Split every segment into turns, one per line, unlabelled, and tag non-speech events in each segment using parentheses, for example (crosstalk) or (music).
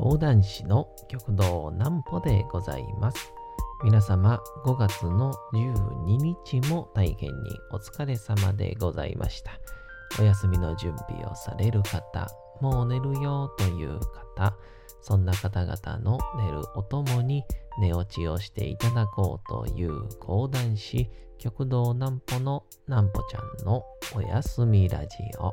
講談師の極道南歩でございます。皆様5月の12日も大変にお疲れ様でございました。お休みの準備をされる方、もう寝るよという方、そんな方々の寝るおともに寝落ちをしていただこうという講談師、極道南歩の南歩ちゃんのおやすみラジオ。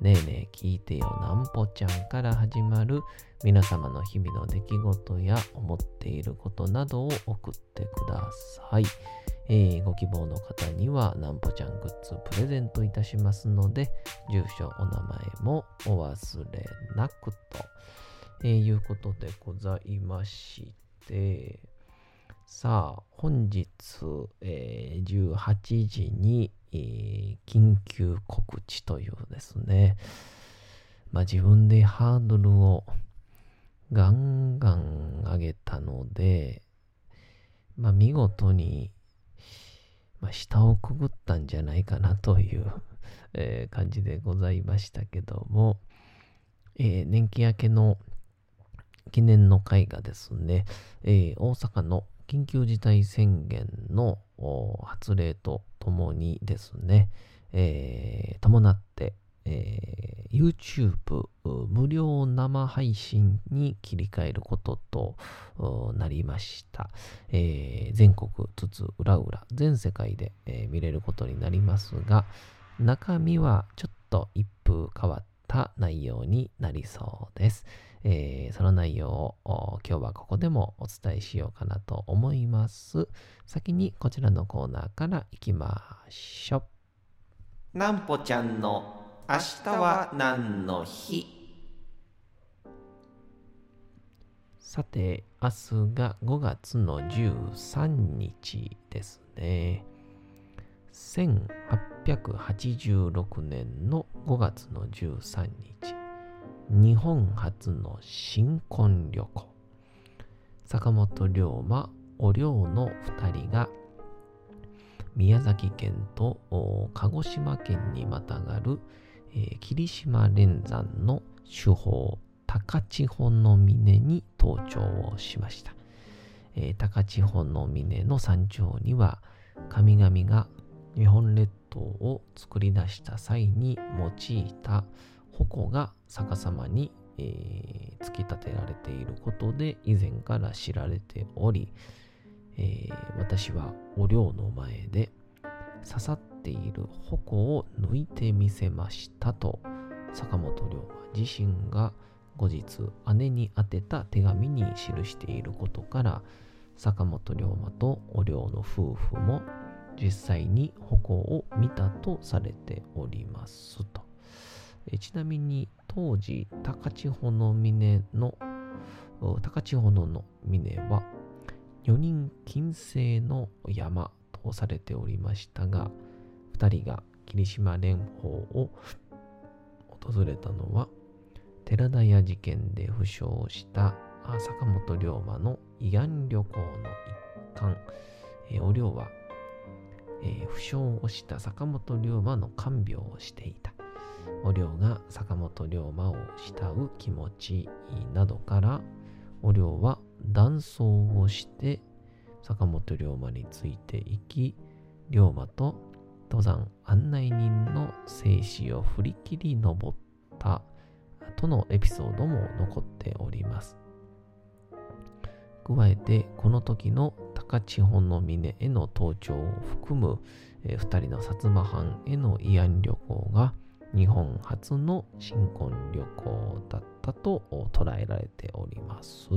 ねえねえ聞いてよ。なんぽちゃんから始まる皆様の日々の出来事や思っていることなどを送ってください。えーご希望の方にはなんぽちゃんグッズプレゼントいたしますので、住所、お名前もお忘れなくと、えーいうことでございまして、さあ、本日、えー18時に、え緊急告知というですね、まあ自分でハードルをガンガン上げたので、まあ見事に、まあ、下をくぐったんじゃないかなという、え感じでございましたけども、えー年季明けの記念の会がですね、えー大阪の緊急事態宣言の発令とともにですね、えー伴って、えー YouTube 無料生配信に切り替えることとなりました。えー全国津々浦々全世界で、えー見れることになりますが、中身はちょっと一風変わった内容になりそうです。えーその内容を今日はここでもお伝えしようかなと思います。先にこちらのコーナーからいきましょう。なんぽちゃんの明日は何の日？さて、明日が5月の13日ですね。1886年の5月の13日。日本初の新婚旅行。坂本龍馬、お龍の2人が宮崎県と鹿児島県にまたがる、えー霧島連山の主峰高千穂の峰に登頂をしました、えー高千穂の峰の山頂には神々が日本列島を作り出した際に用いた矛が逆さまに、えー突き立てられていることで以前から知られており、えー私はお寮の前で刺さっている矛を抜いてみせましたと坂本龍馬自身が後日姉に宛てた手紙に記していることから坂本龍馬とお寮の夫婦も実際に矛を見たとされておりますと。えちなみに当時高千穂の峰の高千穂の峰は4人金星の山とされておりましたが2人が霧島蓮舫を訪れたのは寺田屋事件で負傷した坂本龍馬の慰安旅行の一環、えお龍は、えー負傷をした坂本龍馬の看病をしていた。お龍が坂本龍馬を慕う気持ちなどからお龍は断層をして坂本龍馬についていき龍馬と登山案内人の生死を振り切り登ったとのエピソードも残っております加えてこの時の高千穂の峰への登頂を含む、えー二人の薩摩藩への慰安旅行が日本初の新婚旅行だったと捉えられております。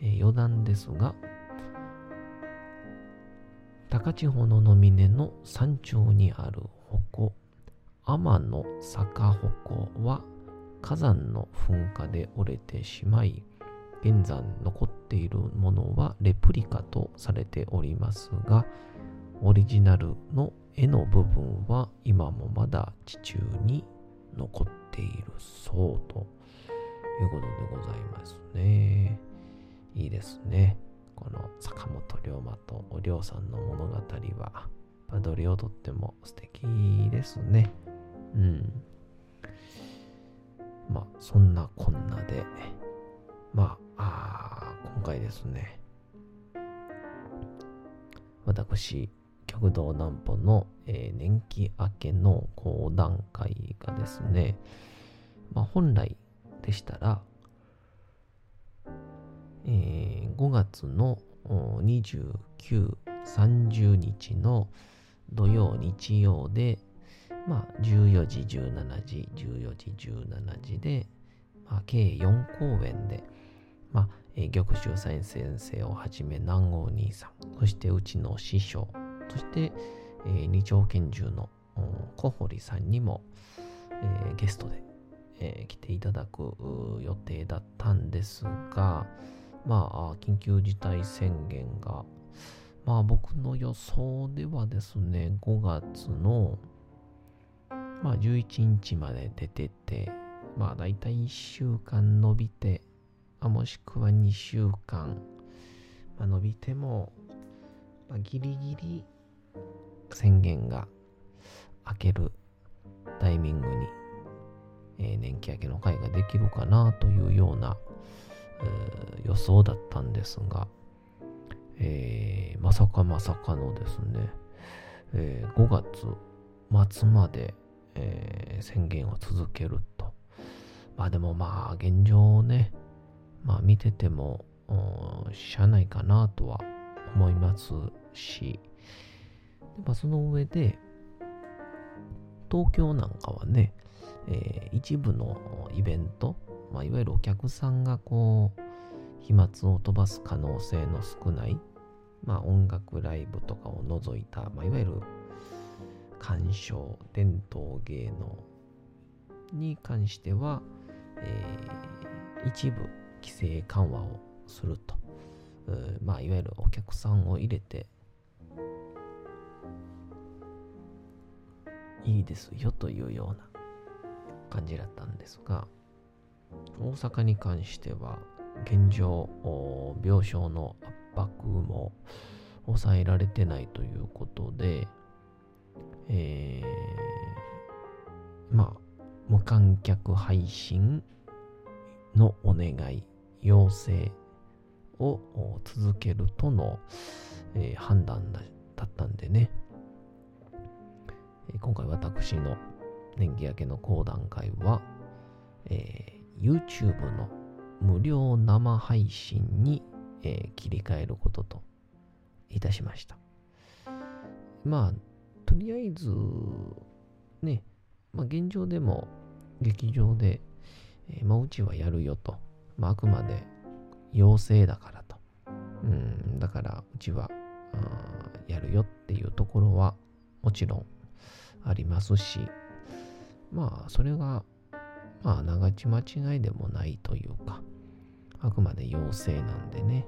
余談ですが、高千穂の峰の山頂にある鉾、天の坂鉾は火山の噴火で折れてしまい、現在残っているものはレプリカとされておりますが、オリジナルの絵の部分は今もまだ地中に残っているそうということでございますね。いいですね。この坂本龍馬とお龍さんの物語は、どれをとっても素敵ですね。うん。まあ、そんなこんなで、まあ、あ今回ですね、私、極道南歩の、えー、年季明けの講談会がですね、まあ、本来でしたら、えー、5月の29、30日の土曜、日曜で、まあ、14時、17時、14時、17時で、まあ、計4公演で、まあ、えー、玉州先生をはじめ南郷兄さん、そしてうちの師匠、そして、えー、二丁拳銃の小堀さんにも、えー、ゲストで、えー、来ていただく予定だったんですが、まあ、緊急事態宣言が、まあ僕の予想ではですね、5月の、まあ11日まで出てて、まあ大体1週間伸びて、あもしくは2週間、まあ、伸びても、まあ、ギリギリ宣言が明けるタイミングに、えー、年季明けの会ができるかなというような、予想だったんですが、えー、まさかまさかのですね、えー、5月末まで、えー、宣言を続けると。まあでもまあ現状をね、まあ見てても、しゃあないかなとは思いますし、まあ、その上で、東京なんかはね、えー、一部のイベント、まあ、いわゆるお客さんがこう、飛沫を飛ばす可能性の少ない、まあ、音楽ライブとかを除いた、まあ、いわゆる鑑賞、伝統芸能に関しては、えー、一部規制緩和をすると。まあ、いわゆるお客さんを入れていいですよというような感じだったんですが、大阪に関しては、現状、病床の圧迫も抑えられてないということで、えー、まあ、無観客配信のお願い、要請を続けるとの、えー、判断だったんでね、今回私の年季明けの講談会は、え、YouTube の無料生配信に、えー、切り替えることといたしました。まあ、とりあえず、ね、まあ、現状でも劇場で、えー、まあ、うちはやるよと。まあ、あくまで要請だからと。うん、だからうちはやるよっていうところはもちろんありますし、まあ、それが、まあ、長ち間違いでもないというか、あくまで要請なんでね、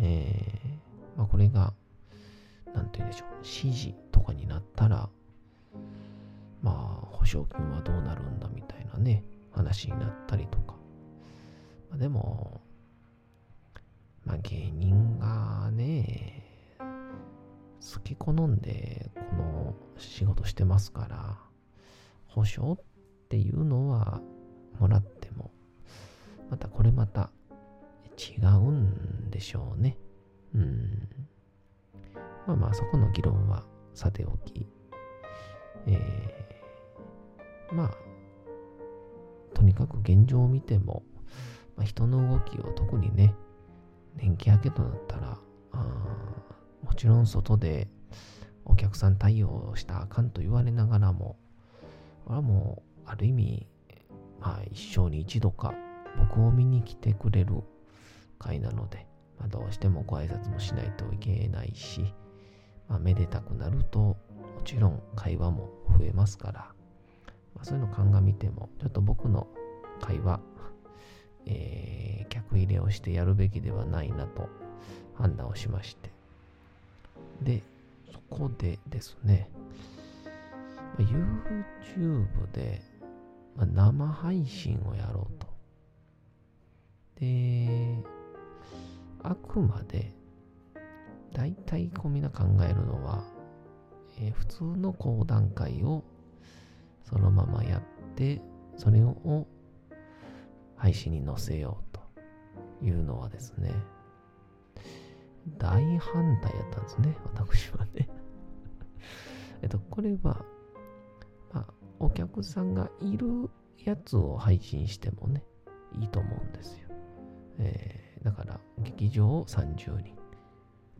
えー、まあ、これが、なんて言うんでしょう、指示とかになったら、まあ、保証金はどうなるんだみたいなね、話になったりとか。まあ、でも、まあ、芸人がね、好き好んでこの仕事してますから、保証っていうのはもらっても、またこれまた違うんでしょうね。うん。まあまあそこの議論はさておき、えー、まあ、とにかく現状を見ても、まあ、人の動きを特にね、年季明けとなったら、もちろん外でお客さん対応したあかんと言われながらも、これはもう、ある意味、まあ一生に一度か僕を見に来てくれる会なので、まあ、どうしてもご挨拶もしないといけないし、まあ、めでたくなると、もちろん会話も増えますから、まあ、そういうの鑑みても、ちょっと僕の回は、(laughs) えー、客入れをしてやるべきではないなと判断をしまして。で、そこでですね、YouTube で、まあ、生配信をやろうと。で、あくまで、大体こうみんな考えるのは、えー、普通の講談会をそのままやって、それを配信に載せようというのはですね、大反対やったんですね、私はね。(laughs) えっと、これは、お客さんがいるやつを配信してもね、いいと思うんですよ。えー、だから、劇場を30人、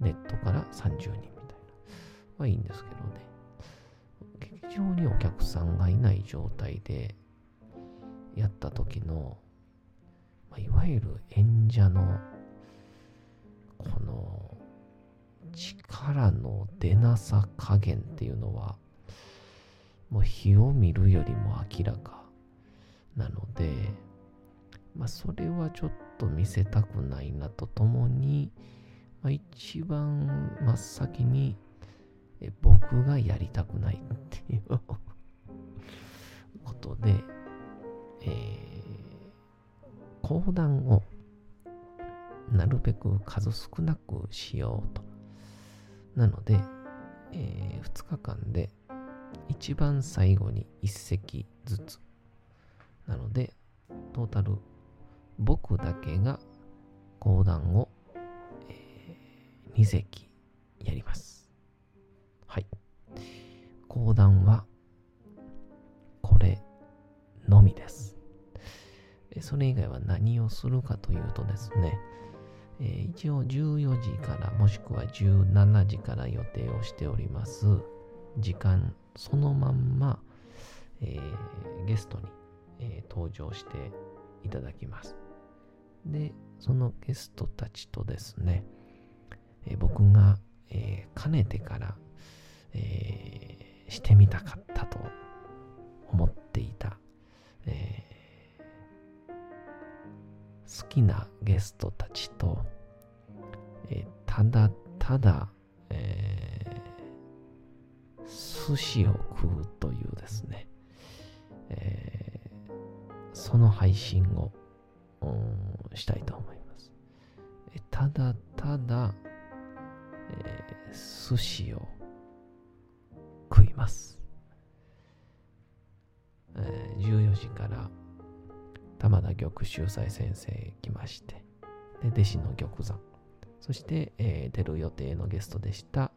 ネットから30人みたいな、はいいんですけどね。劇場にお客さんがいない状態でやった時の、まあ、いわゆる演者のこの力の出なさ加減っていうのはもう火を見るよりも明らかなので、まあ、それはちょっと見せたくないなとともに、まあ、一番真っ先にえ僕がやりたくないっていう (laughs) ことで、えー、講談をなるべく数少なくしようと。なので、えー、2日間で一番最後に1席ずつ。なので、トータル僕だけが講談を、えー、2席やります。はい。講談はこれのみです。それ以外は何をするかというとですね、えー、一応14時からもしくは17時から予定をしております。時間そのまんま、えー、ゲストに、えー、登場していただきます。で、そのゲストたちとですね、え僕が、えかねてから、えしてみたかったと思っていた、え好きなゲストたちと、えー、ただただ、えー、寿司を食うというですね、えー、その配信を、したいと思います。ただただ、えー、寿司を食います。えー、14時から玉田玉秀斎先生来まして、で弟子の玉山、そして、えー、出る予定のゲストでした、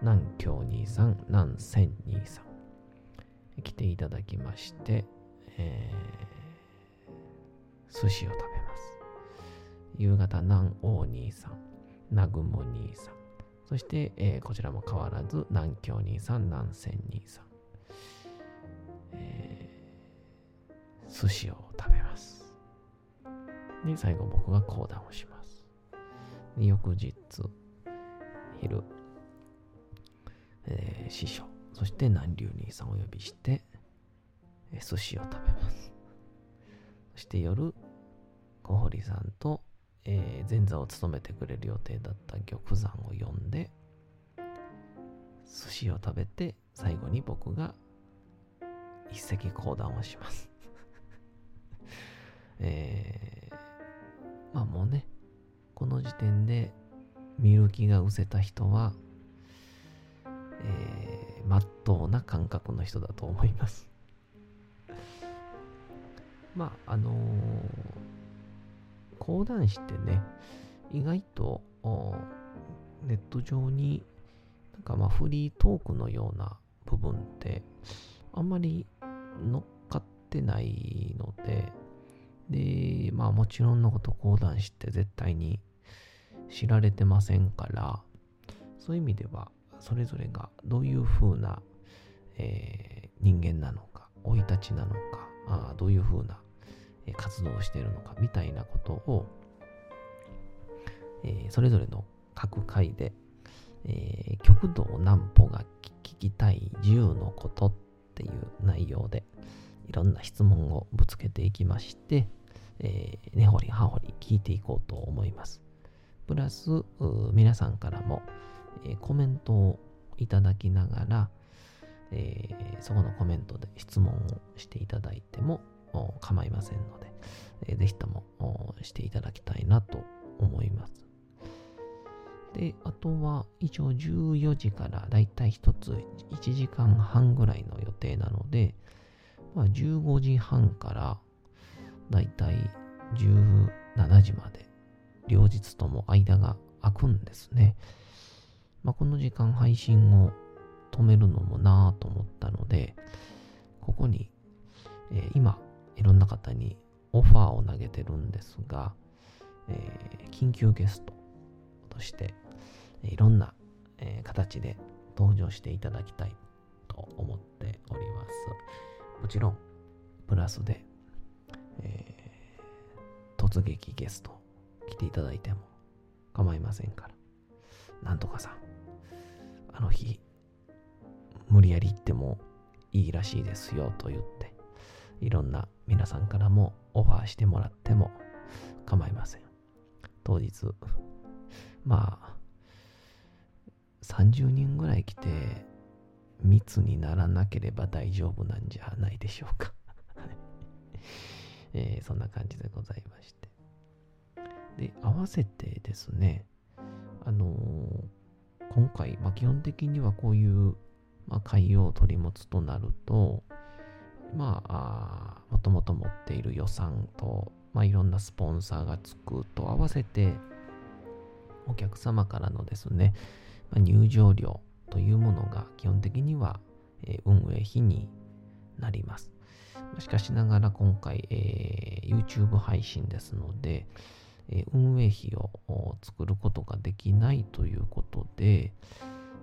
南京兄さん、南千兄さん、来ていただきまして、えー、寿司を食べます。夕方、南王兄さん、南雲兄さん、そして、えー、こちらも変わらず、南京兄さん、南千兄さん、えー、寿司を食べますで、最後僕が講談をします。で翌日、昼、えー、師匠、そして南流兄さんを呼びして、え、寿司を食べます。そして夜、小堀さんと、えー、前座を務めてくれる予定だった玉山を呼んで、寿司を食べて、最後に僕が一席講談をします。(laughs) えーまあもうね、この時点で見る気が失せた人は、えー、まっとうな感覚の人だと思います。まあ、あのー、講談師ってね、意外とネット上になんかまあフリートークのような部分ってあんまり乗っかってないので、で、まあもちろんのこと講談師って絶対に知られてませんから、そういう意味ではそれぞれがどういう風な、えー、人間なのか、生い立ちなのか、あどういう風な、活動をしているのかみたいなことを、えー、それぞれの各回で、えー、極道南歩が聞きたい自由のことっていう内容でいろんな質問をぶつけていきまして、えー、根掘り葉掘り聞いていこうと思います。プラス、皆さんからも、えー、コメントをいただきながら、えー、そこのコメントで質問をしていただいても構いませんので、えー、ぜひともしていただきたいなと思います。で、あとは一応14時からだいたい1つ1時間半ぐらいの予定なので、まあ、15時半からだいたい17時まで両日とも間が空くんですね。まあ、この時間配信を止めるのもなぁと思ったので、ここに、えー、今、いろんな方にオファーを投げてるんですが、えー、緊急ゲストとして、いろんな、えー、形で登場していただきたいと思っております。もちろん、プラスで、えー、突撃ゲスト来ていただいても構いませんから。なんとかさん、あの日、無理やり行ってもいいらしいですよと言って、いろんな皆さんからもオファーしてもらっても構いません。当日、まあ、30人ぐらい来て密にならなければ大丈夫なんじゃないでしょうか (laughs) えー、そんな感じでございまして。で、合わせてですね、あのー、今回、まあ、基本的にはこういうまあ、海洋を取り持つとなると、まあ、もともと持っている予算と、まあ、いろんなスポンサーがつくと合わせて、お客様からのですね、まあ、入場料というものが基本的には、えー、運営費になります。しかしながら今回、えー、YouTube 配信ですので、運営費を作ることができないということで、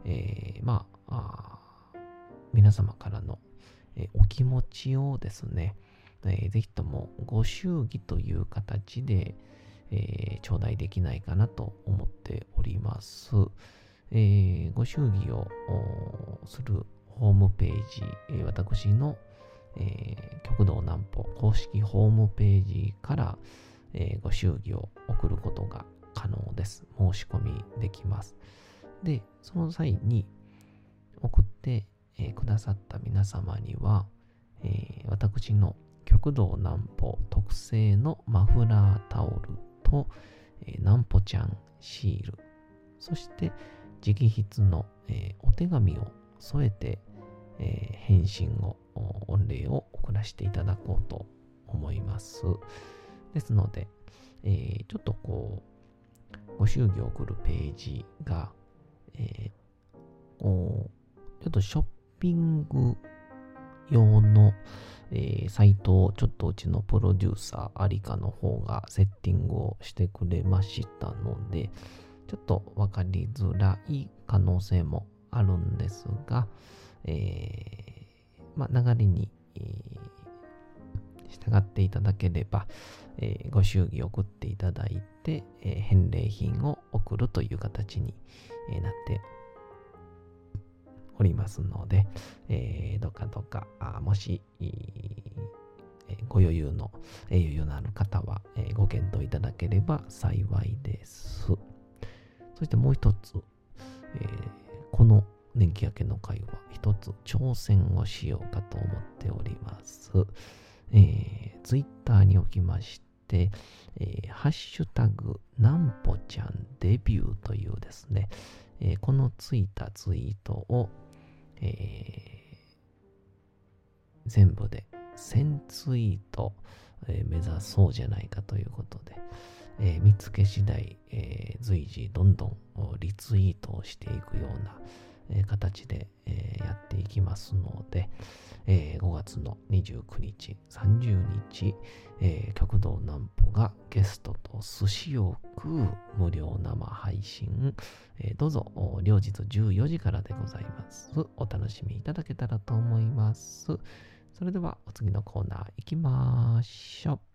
えー、まあ皆様からの、お気持ちをですね、えー、ぜひともご祝儀という形で、えー、頂戴できないかなと思っております。えー、ご祝儀をするホームページ、え、私の、え、極道南歩公式ホームページから、えー、ご祝儀を送ることが可能です。申し込みできます。で、その際に送ってえー、くださった皆様には、えー、私の極道南歩特製のマフラータオルと、えー、南歩ちゃんシール、そして直筆の、えー、お手紙を添えて、えー、返信を、御礼を送らせていただこうと思います。ですので、えー、ちょっとこう、ご祝儀を送るページが、えー、ちょっとショッピング用の、えー、サイトをちょっとうちのプロデューサー、アリカの方がセッティングをしてくれましたので、ちょっとわかりづらい可能性もあるんですが、えー、まあ、流れに、えー、従っていただければ、えー、ご祝儀を送っていただいて、えー、返礼品を送るという形に、えなっておりますので、え、どかどか、あもし、え、ご余裕の、え、余裕のある方は、え、ご検討いただければ幸いです。そしてもう一つ、え、この年季明けの会は一つ挑戦をしようかと思っております。えー、ツイッターにおきまして、えー、ハッシュタグ、なんぽちゃんデビューというですね、えー、このついたツイートを、えー、全部で1000ツイート、えー、目指そうじゃないかということで、えー、見つけ次第、えー、随時どんどんリツイートをしていくような、えー、形で、えー、やっていきますので、えー、5月の29日、30日、えー、極道南歩がゲストと寿司を食う無料生配信、えー、どうぞ両日14時からでございます。お楽しみいただけたらと思います。それではお次のコーナー行きましょう。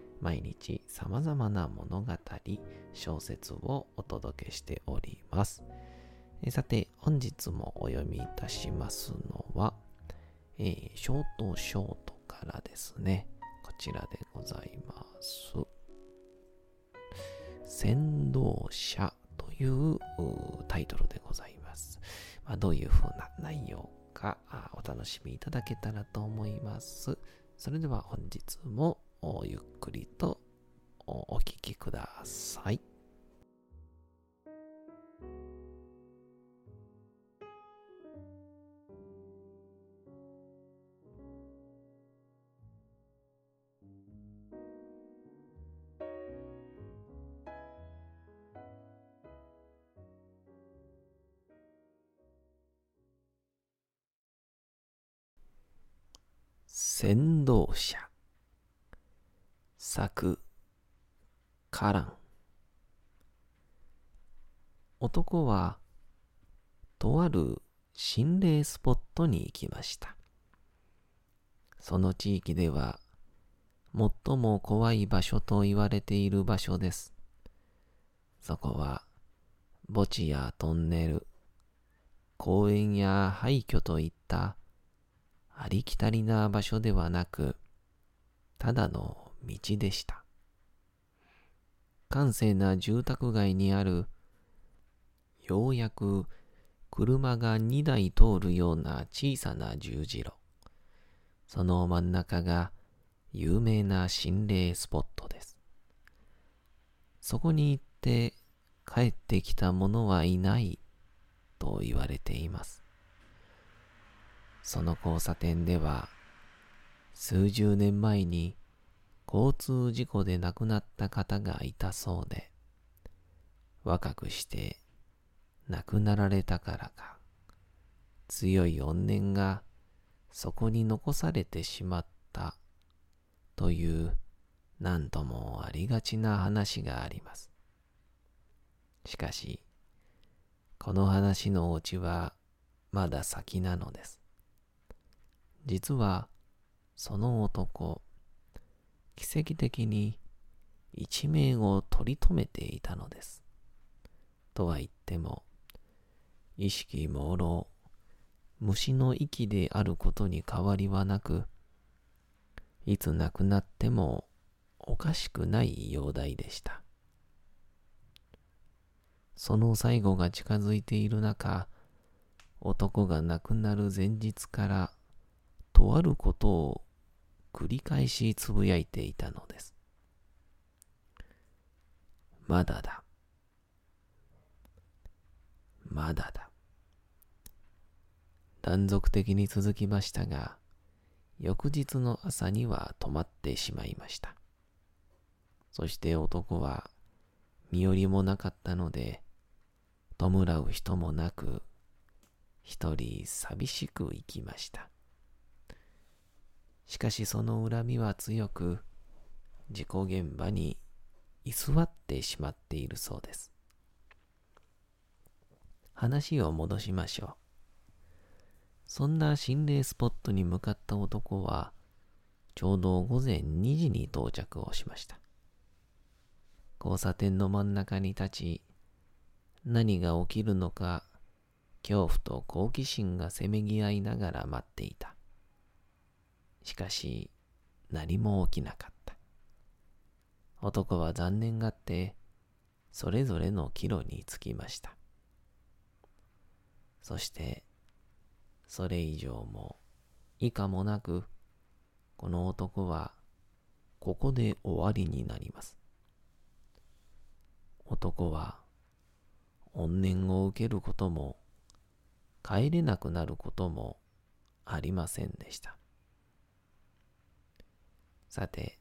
毎日様々な物語、小説をお届けしております。さて、本日もお読みいたしますのは、えー、ショートショートからですね、こちらでございます。先導者というタイトルでございます。まあ、どういう風な内容かお楽しみいただけたらと思います。それでは本日もゆっくりとお聴きください。先導者作カラン。男はとある心霊スポットに行きました。その地域では最も怖い場所と言われている場所です。そこは墓地やトンネル公園や廃墟といったありきたりな場所ではなく、ただの道でした。閑静な住宅街にある、ようやく車が2台通るような小さな十字路。その真ん中が有名な心霊スポットです。そこに行って帰ってきた者はいないと言われています。その交差点では、数十年前に交通事故で亡くなった方がいたそうで、若くして亡くなられたからか、強い怨念がそこに残されてしまったという何ともありがちな話があります。しかし、この話のオチはまだ先なのです。実はその男、奇跡的に一命を取り留めていたのです。とは言っても、意識朦朧、虫の息であることに変わりはなく、いつ亡くなってもおかしくない容体でした。その最後が近づいている中、男が亡くなる前日からとあることを繰り返しつぶやいていたのです。まだだ。まだだ。断続的に続きましたが、翌日の朝には止まってしまいました。そして男は身寄りもなかったので、弔う人もなく、一人寂しく生きました。しかしその恨みは強く、事故現場に居座ってしまっているそうです。話を戻しましょう。そんな心霊スポットに向かった男は、ちょうど午前2時に到着をしました。交差点の真ん中に立ち、何が起きるのか、恐怖と好奇心がせめぎ合いながら待っていた。しかし、何も起きなかった。男は残念がって、それぞれの帰路に着きました。そして、それ以上も以下もなく、この男は、ここで終わりになります。男は、怨念を受けることも、帰れなくなることもありませんでした。さて、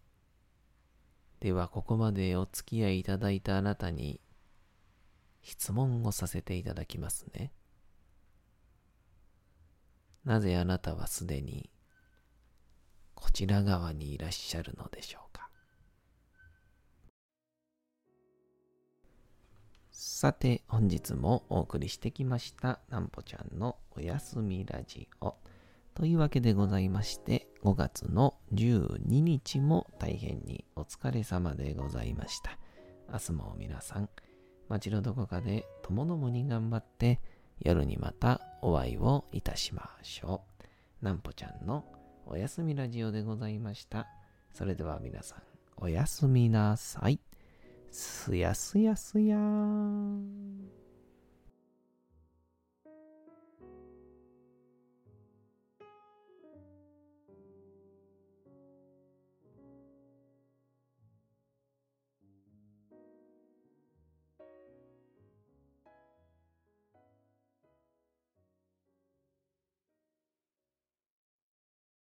ではここまでお付き合いいただいたあなたに、質問をさせていただきますね。なぜあなたはすでにこちら側にいらっしゃるのでしょうか？さて、本日もお送りしてきました、なんぽちゃんのおやすみラジオ。というわけでございまして、5月の12日も大変にお疲れ様でございました。明日も皆さん、街のどこかで共々に頑張って、夜にまたお会いをいたしましょう。なんぽちゃんのおやすみラジオでございました。それでは皆さん、おやすみなさい。すやすやすやーん。